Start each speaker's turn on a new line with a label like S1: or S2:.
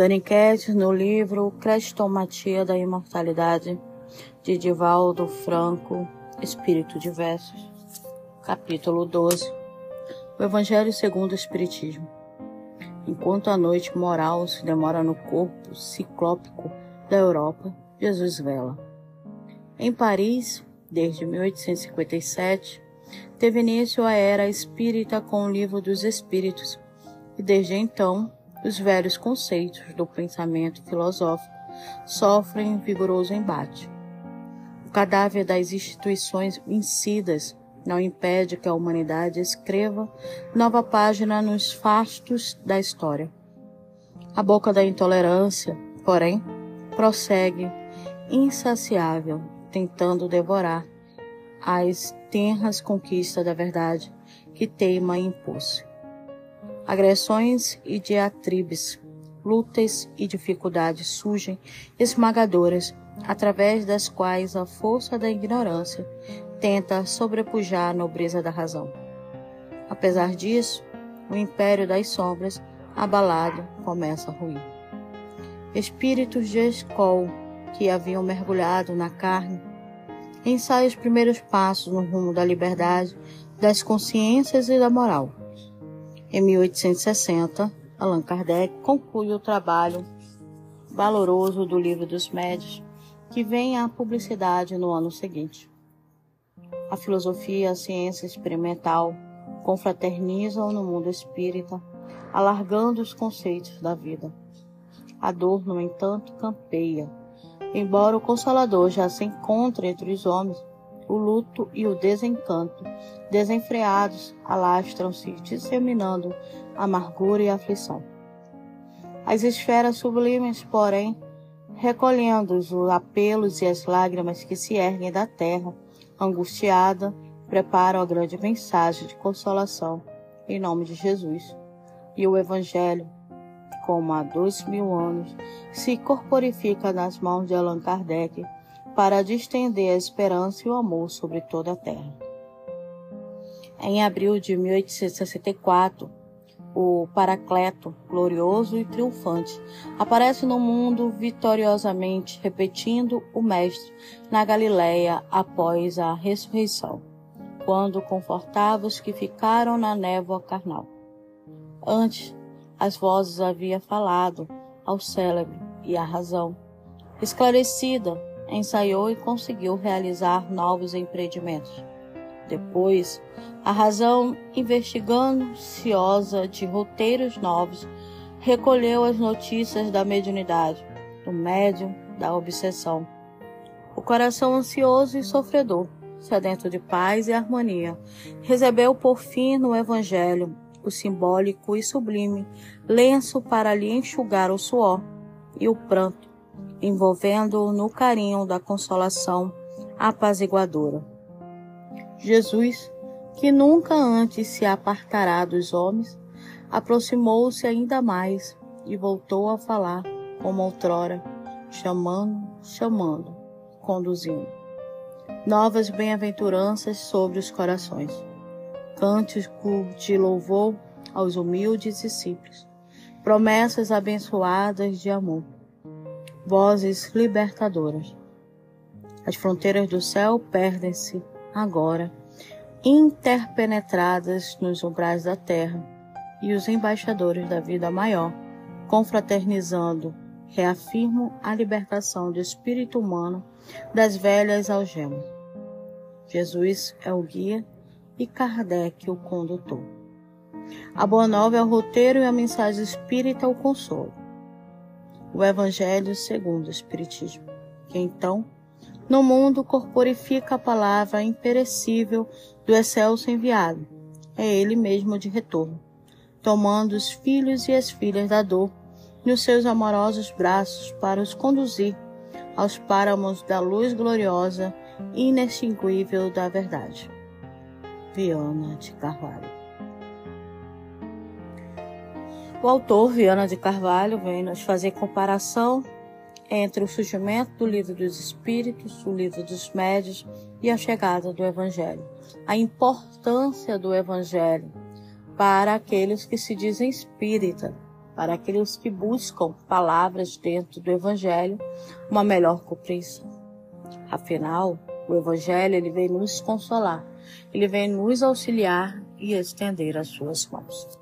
S1: Dando enquete no livro Crestomatia da Imortalidade, de Divaldo Franco, Espírito de Versos, capítulo 12. O Evangelho segundo o Espiritismo. Enquanto a noite moral se demora no corpo ciclópico da Europa, Jesus vela. Em Paris, desde 1857, teve início a era espírita com o Livro dos Espíritos, e desde então os velhos conceitos do pensamento filosófico sofrem vigoroso embate. O cadáver das instituições vencidas não impede que a humanidade escreva nova página nos fastos da história. A boca da intolerância, porém, prossegue insaciável, tentando devorar as tenras conquistas da verdade que teima impor-se agressões e diatribes, lutas e dificuldades surgem esmagadoras, através das quais a força da ignorância tenta sobrepujar a nobreza da razão. Apesar disso, o império das sombras, abalado, começa a ruir. Espíritos de escol que haviam mergulhado na carne ensaiam os primeiros passos no rumo da liberdade, das consciências e da moral em 1860, Allan Kardec conclui o trabalho valoroso do Livro dos Médios, que vem à publicidade no ano seguinte. A filosofia e a ciência experimental confraternizam no mundo espírita, alargando os conceitos da vida. A dor, no entanto, campeia. Embora o Consolador já se encontre entre os homens, o luto e o desencanto, desenfreados, alastram-se, disseminando amargura e aflição. As esferas sublimes, porém, recolhendo os apelos e as lágrimas que se erguem da terra, angustiada, preparam a grande mensagem de consolação em nome de Jesus. E o Evangelho, como há dois mil anos, se corporifica nas mãos de Allan Kardec para distender a esperança e o amor sobre toda a terra. Em abril de 1864, o Paracleto, glorioso e triunfante, aparece no mundo vitoriosamente, repetindo o Mestre na Galileia após a ressurreição, quando confortava os que ficaram na névoa carnal. Antes, as vozes havia falado ao célebre e à razão, esclarecida ensaiou e conseguiu realizar novos empreendimentos. Depois, a razão, investigando ciosa de roteiros novos, recolheu as notícias da mediunidade, do médium, da obsessão. O coração ansioso e sofredor, sedento de paz e harmonia, recebeu por fim no Evangelho o simbólico e sublime lenço para lhe enxugar o suor e o pranto envolvendo-o no carinho da consolação apaziguadora. Jesus, que nunca antes se apartará dos homens, aproximou-se ainda mais e voltou a falar como outrora, chamando, chamando, conduzindo. Novas bem-aventuranças sobre os corações. Cântico de louvor aos humildes discípulos. Promessas abençoadas de amor vozes libertadoras. As fronteiras do céu perdem-se agora, interpenetradas nos umbrais da terra, e os embaixadores da vida maior, confraternizando, reafirmam a libertação do espírito humano das velhas algemas. Jesus é o guia e Kardec o condutor. A Boa Nova é o roteiro e a mensagem espírita o consolo o Evangelho segundo o Espiritismo, que então, no mundo, corporifica a palavra imperecível do excelso enviado, é ele mesmo de retorno, tomando os filhos e as filhas da dor nos seus amorosos braços para os conduzir aos páramos da luz gloriosa e inextinguível da verdade. Viana de Carvalho o autor, Viana de Carvalho, vem nos fazer comparação entre o surgimento do livro dos Espíritos, o livro dos Médios e a chegada do Evangelho. A importância do Evangelho para aqueles que se dizem espírita, para aqueles que buscam palavras dentro do Evangelho, uma melhor compreensão. Afinal, o Evangelho ele vem nos consolar, ele vem nos auxiliar e estender as suas mãos.